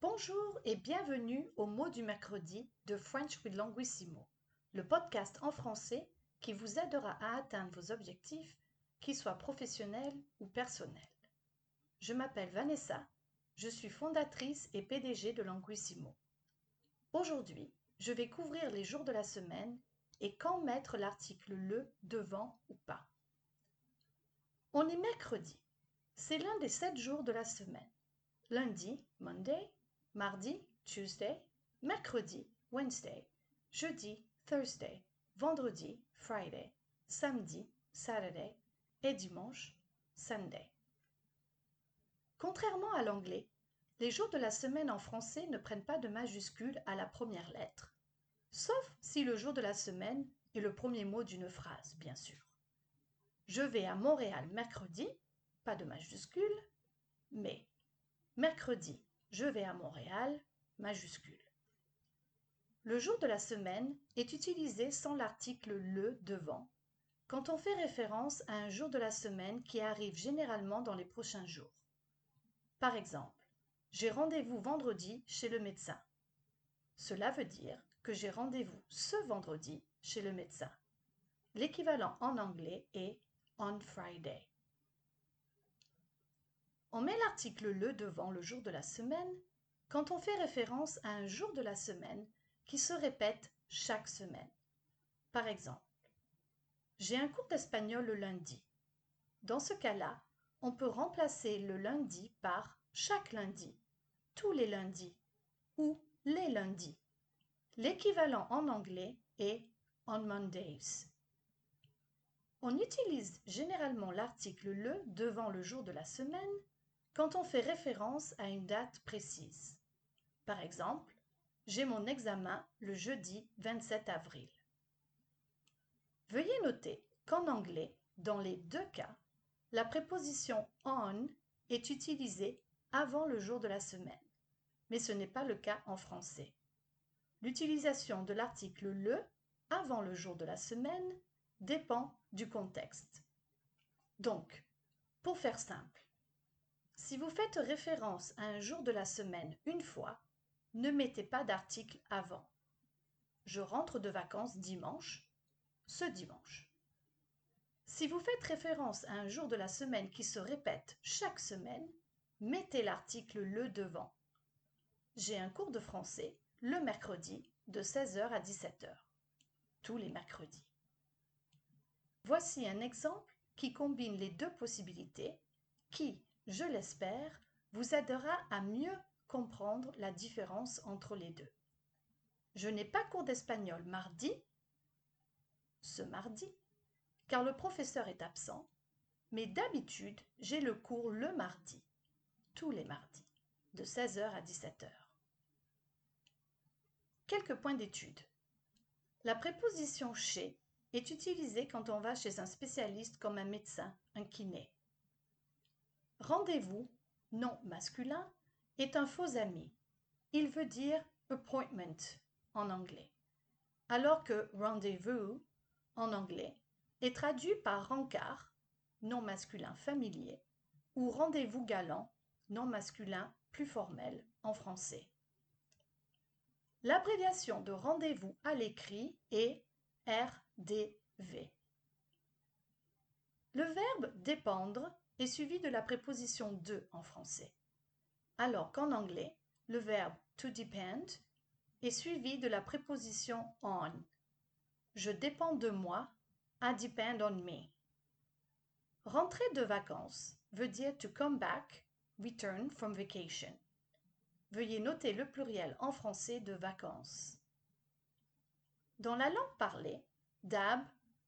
Bonjour et bienvenue au mot du mercredi de French with Languissimo, le podcast en français qui vous aidera à atteindre vos objectifs, qu'ils soient professionnels ou personnels. Je m'appelle Vanessa, je suis fondatrice et PDG de Languissimo. Aujourd'hui, je vais couvrir les jours de la semaine et quand mettre l'article le devant ou pas. On est mercredi. C'est l'un des sept jours de la semaine. Lundi, Monday, mardi, Tuesday, mercredi, Wednesday, jeudi, Thursday, vendredi, Friday, samedi, Saturday et dimanche, Sunday. Contrairement à l'anglais, les jours de la semaine en français ne prennent pas de majuscule à la première lettre, sauf si le jour de la semaine est le premier mot d'une phrase, bien sûr. Je vais à Montréal mercredi, pas de majuscule, mais mercredi, je vais à Montréal, majuscule. Le jour de la semaine est utilisé sans l'article le devant quand on fait référence à un jour de la semaine qui arrive généralement dans les prochains jours. Par exemple, j'ai rendez-vous vendredi chez le médecin. Cela veut dire que j'ai rendez-vous ce vendredi chez le médecin. L'équivalent en anglais est on Friday. On met l'article le devant le jour de la semaine quand on fait référence à un jour de la semaine qui se répète chaque semaine. Par exemple, j'ai un cours d'espagnol le lundi. Dans ce cas-là, on peut remplacer le lundi par chaque lundi, tous les lundis ou les lundis. L'équivalent en anglais est on Mondays. On utilise généralement l'article le devant le jour de la semaine quand on fait référence à une date précise. Par exemple, j'ai mon examen le jeudi 27 avril. Veuillez noter qu'en anglais, dans les deux cas, la préposition on est utilisée avant le jour de la semaine, mais ce n'est pas le cas en français. L'utilisation de l'article le avant le jour de la semaine dépend du contexte. Donc, pour faire simple, si vous faites référence à un jour de la semaine une fois, ne mettez pas d'article avant. Je rentre de vacances dimanche, ce dimanche. Si vous faites référence à un jour de la semaine qui se répète chaque semaine, mettez l'article le devant. J'ai un cours de français le mercredi de 16h à 17h. Tous les mercredis. Voici un exemple qui combine les deux possibilités qui, je l'espère, vous aidera à mieux comprendre la différence entre les deux. Je n'ai pas cours d'espagnol mardi, ce mardi, car le professeur est absent, mais d'habitude, j'ai le cours le mardi, tous les mardis, de 16h à 17h. Quelques points d'étude. La préposition chez est utilisée quand on va chez un spécialiste comme un médecin, un kiné. Rendez-vous, nom masculin, est un faux ami. Il veut dire appointment en anglais, alors que rendez-vous en anglais est traduit par rencard, nom masculin familier, ou rendez-vous galant, nom masculin plus formel en français. L'abréviation de rendez-vous à l'écrit est RDV. Le verbe dépendre est suivi de la préposition de en français, alors qu'en anglais, le verbe to depend est suivi de la préposition on. Je dépends de moi, I depend on me. Rentrer de vacances veut dire to come back, return from vacation. Veuillez noter le pluriel en français de vacances. Dans la langue parlée, d'hab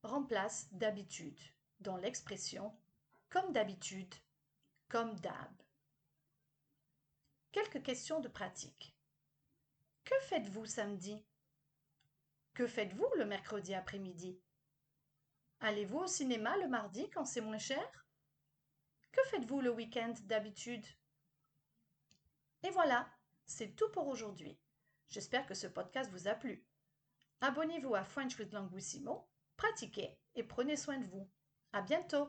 remplace d'habitude dans l'expression comme d'habitude, comme d'hab. Quelques questions de pratique. Que faites-vous samedi? Que faites-vous le mercredi après-midi? Allez-vous au cinéma le mardi quand c'est moins cher? Que faites-vous le week-end d'habitude? Et voilà, c'est tout pour aujourd'hui. J'espère que ce podcast vous a plu. Abonnez-vous à French with Languissimo, pratiquez et prenez soin de vous. À bientôt!